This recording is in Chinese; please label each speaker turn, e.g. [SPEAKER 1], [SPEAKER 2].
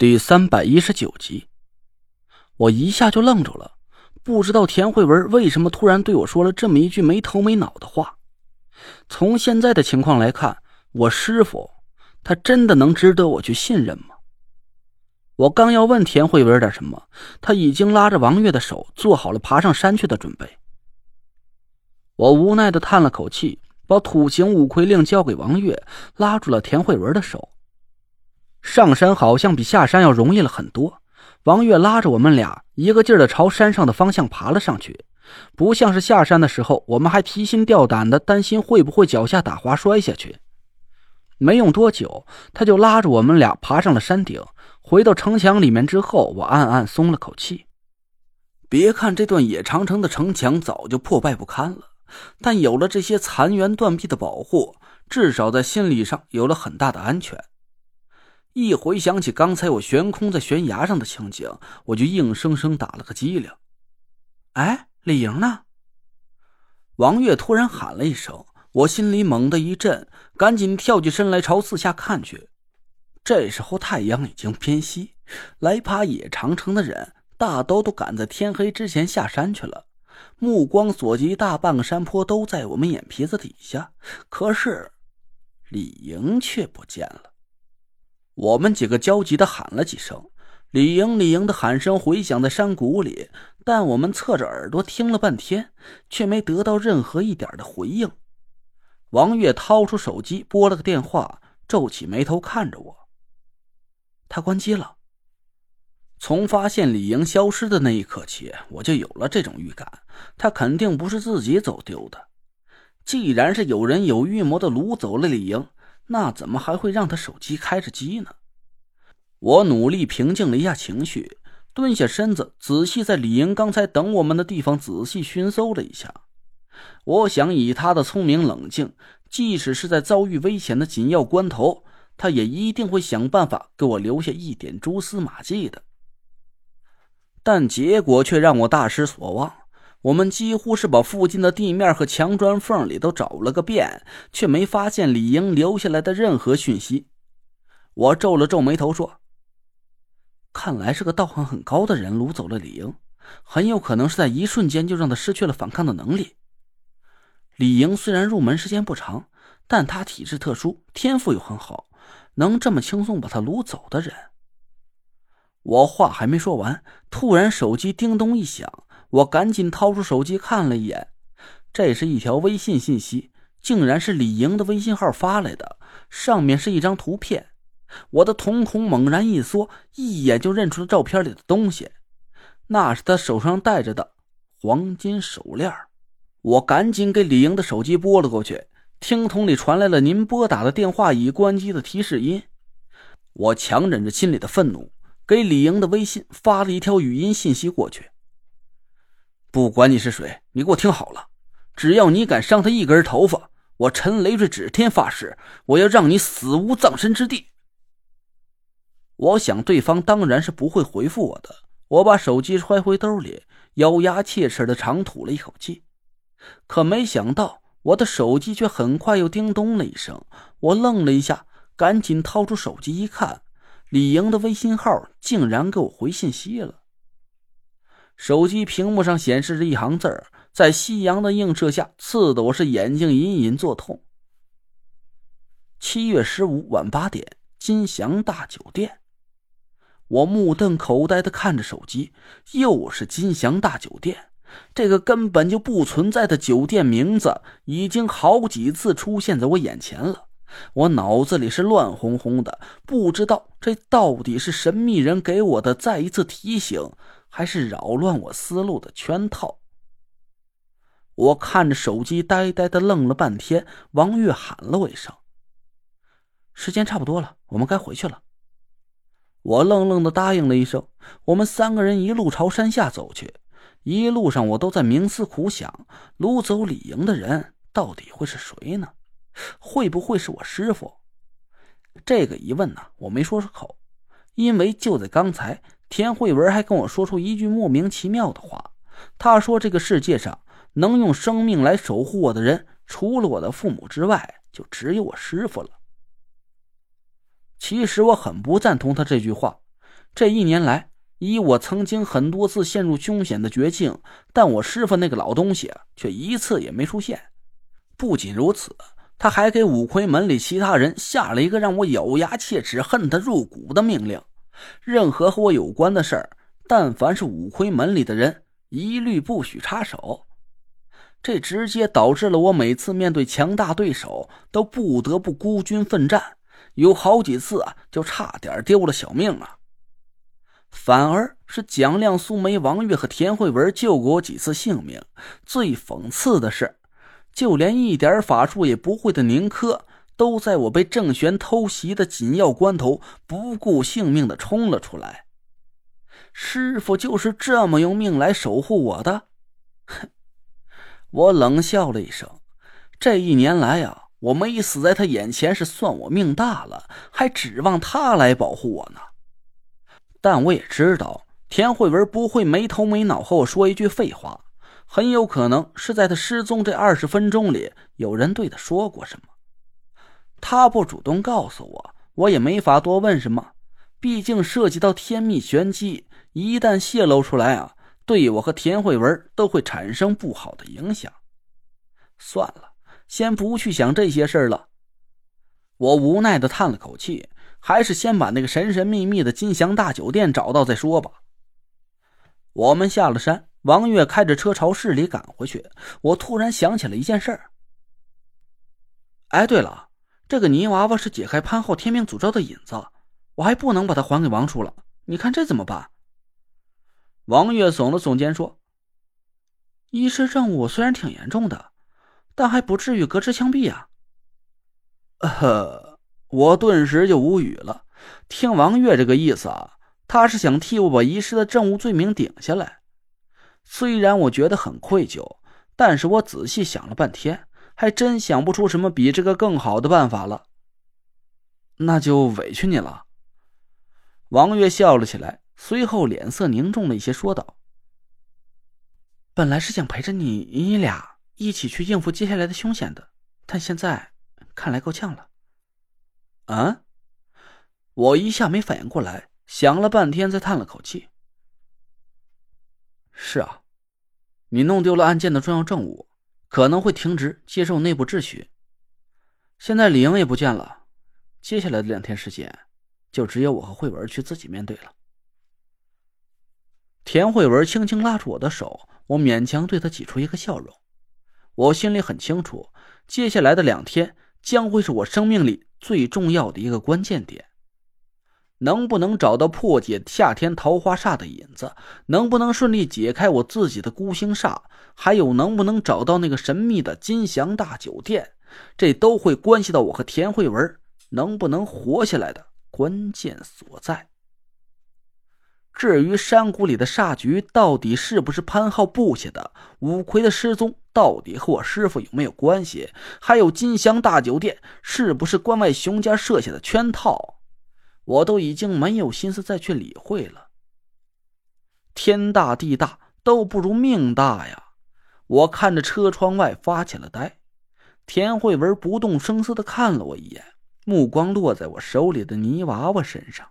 [SPEAKER 1] 第三百一十九集，我一下就愣住了，不知道田慧文为什么突然对我说了这么一句没头没脑的话。从现在的情况来看，我师傅他真的能值得我去信任吗？我刚要问田慧文点什么，他已经拉着王月的手做好了爬上山去的准备。我无奈的叹了口气，把土行五魁令交给王月，拉住了田慧文的手。上山好像比下山要容易了很多。王月拉着我们俩，一个劲儿的朝山上的方向爬了上去，不像是下山的时候，我们还提心吊胆的担心会不会脚下打滑摔下去。没用多久，他就拉着我们俩爬上了山顶。回到城墙里面之后，我暗暗松了口气。别看这段野长城的城墙早就破败不堪了，但有了这些残垣断壁的保护，至少在心理上有了很大的安全。一回想起刚才我悬空在悬崖上的情景，我就硬生生打了个激灵。哎，李莹呢？王月突然喊了一声，我心里猛地一震，赶紧跳起身来朝四下看去。这时候太阳已经偏西，来爬野长城的人大都都赶在天黑之前下山去了。目光所及，大半个山坡都在我们眼皮子底下，可是李莹却不见了。我们几个焦急的喊了几声，李莹、李莹的喊声回响在山谷里，但我们侧着耳朵听了半天，却没得到任何一点的回应。王月掏出手机拨了个电话，皱起眉头看着我。他关机了。从发现李莹消失的那一刻起，我就有了这种预感，他肯定不是自己走丢的。既然是有人有预谋的掳走了李莹。那怎么还会让他手机开着机呢？我努力平静了一下情绪，蹲下身子，仔细在李莹刚才等我们的地方仔细寻搜了一下。我想以他的聪明冷静，即使是在遭遇危险的紧要关头，他也一定会想办法给我留下一点蛛丝马迹的。但结果却让我大失所望。我们几乎是把附近的地面和墙砖缝里都找了个遍，却没发现李莹留下来的任何讯息。我皱了皱眉头说：“看来是个道行很高的人掳走了李莹，很有可能是在一瞬间就让他失去了反抗的能力。李莹虽然入门时间不长，但他体质特殊，天赋又很好，能这么轻松把他掳走的人……”我话还没说完，突然手机叮咚一响。我赶紧掏出手机看了一眼，这是一条微信信息，竟然是李莹的微信号发来的，上面是一张图片。我的瞳孔猛然一缩，一眼就认出了照片里的东西，那是他手上戴着的黄金手链。我赶紧给李莹的手机拨了过去，听筒里传来了“您拨打的电话已关机”的提示音。我强忍着心里的愤怒，给李莹的微信发了一条语音信息过去。不管你是谁，你给我听好了，只要你敢伤他一根头发，我陈雷瑞指天发誓，我要让你死无葬身之地。我想对方当然是不会回复我的，我把手机揣回兜里，咬牙切齿的长吐了一口气。可没想到，我的手机却很快又叮咚了一声。我愣了一下，赶紧掏出手机一看，李莹的微信号竟然给我回信息了。手机屏幕上显示着一行字儿，在夕阳的映射下，刺得我是眼睛隐隐作痛。七月十五晚八点，金祥大酒店。我目瞪口呆的看着手机，又是金祥大酒店，这个根本就不存在的酒店名字，已经好几次出现在我眼前了。我脑子里是乱哄哄的，不知道这到底是神秘人给我的再一次提醒。还是扰乱我思路的圈套。我看着手机，呆呆的愣了半天。王月喊了我一声：“时间差不多了，我们该回去了。”我愣愣的答应了一声。我们三个人一路朝山下走去，一路上我都在冥思苦想：掳走李莹的人到底会是谁呢？会不会是我师傅？这个疑问呢，我没说出口，因为就在刚才。田慧文还跟我说出一句莫名其妙的话，他说：“这个世界上能用生命来守护我的人，除了我的父母之外，就只有我师傅了。”其实我很不赞同他这句话。这一年来，以我曾经很多次陷入凶险的绝境，但我师傅那个老东西却一次也没出现。不仅如此，他还给五魁门里其他人下了一个让我咬牙切齿、恨他入骨的命令：任何和我有关的事儿，但凡是五魁门里的人，一律不许插手。这直接导致了我每次面对强大对手，都不得不孤军奋战，有好几次啊，就差点丢了小命啊。反而是蒋亮、苏梅、王月和田慧文救过我几次性命。最讽刺的是，就连一点法术也不会的宁珂，都在我被郑玄偷袭的紧要关头，不顾性命的冲了出来。师傅就是这么用命来守护我的。哼！我冷笑了一声。这一年来呀，我没死在他眼前是算我命大了，还指望他来保护我呢。但我也知道，田慧文不会没头没脑和我说一句废话，很有可能是在他失踪这二十分钟里，有人对他说过什么。他不主动告诉我，我也没法多问什么，毕竟涉及到天秘玄机，一旦泄露出来啊，对我和田慧文都会产生不好的影响。算了，先不去想这些事了。我无奈的叹了口气。还是先把那个神神秘秘的金祥大酒店找到再说吧。我们下了山，王月开着车朝市里赶回去。我突然想起了一件事儿。哎，对了，这个泥娃娃是解开潘浩天命诅咒的引子，我还不能把它还给王叔了。你看这怎么办？王月耸了耸肩说：“医师任务虽然挺严重的，但还不至于革职枪毙啊。”呵。我顿时就无语了。听王月这个意思啊，他是想替我把遗失的证物罪名顶下来。虽然我觉得很愧疚，但是我仔细想了半天，还真想不出什么比这个更好的办法了。那就委屈你了。王月笑了起来，随后脸色凝重了一些，说道：“本来是想陪着你你俩一起去应付接下来的凶险的，但现在看来够呛了。”啊！我一下没反应过来，想了半天，才叹了口气。是啊，你弄丢了案件的重要证物，可能会停职接受内部质询。现在李英也不见了，接下来的两天时间，就只有我和慧文去自己面对了。田慧文轻轻拉住我的手，我勉强对她挤出一个笑容。我心里很清楚，接下来的两天将会是我生命里。最重要的一个关键点，能不能找到破解夏天桃花煞的引子？能不能顺利解开我自己的孤星煞？还有能不能找到那个神秘的金祥大酒店？这都会关系到我和田慧文能不能活下来的关键所在。至于山谷里的煞局到底是不是潘浩布下的？五魁的失踪到底和我师傅有没有关系？还有金祥大酒店是不是关外熊家设下的圈套？我都已经没有心思再去理会了。天大地大都不如命大呀！我看着车窗外发起了呆。田慧文不动声色的看了我一眼，目光落在我手里的泥娃娃身上。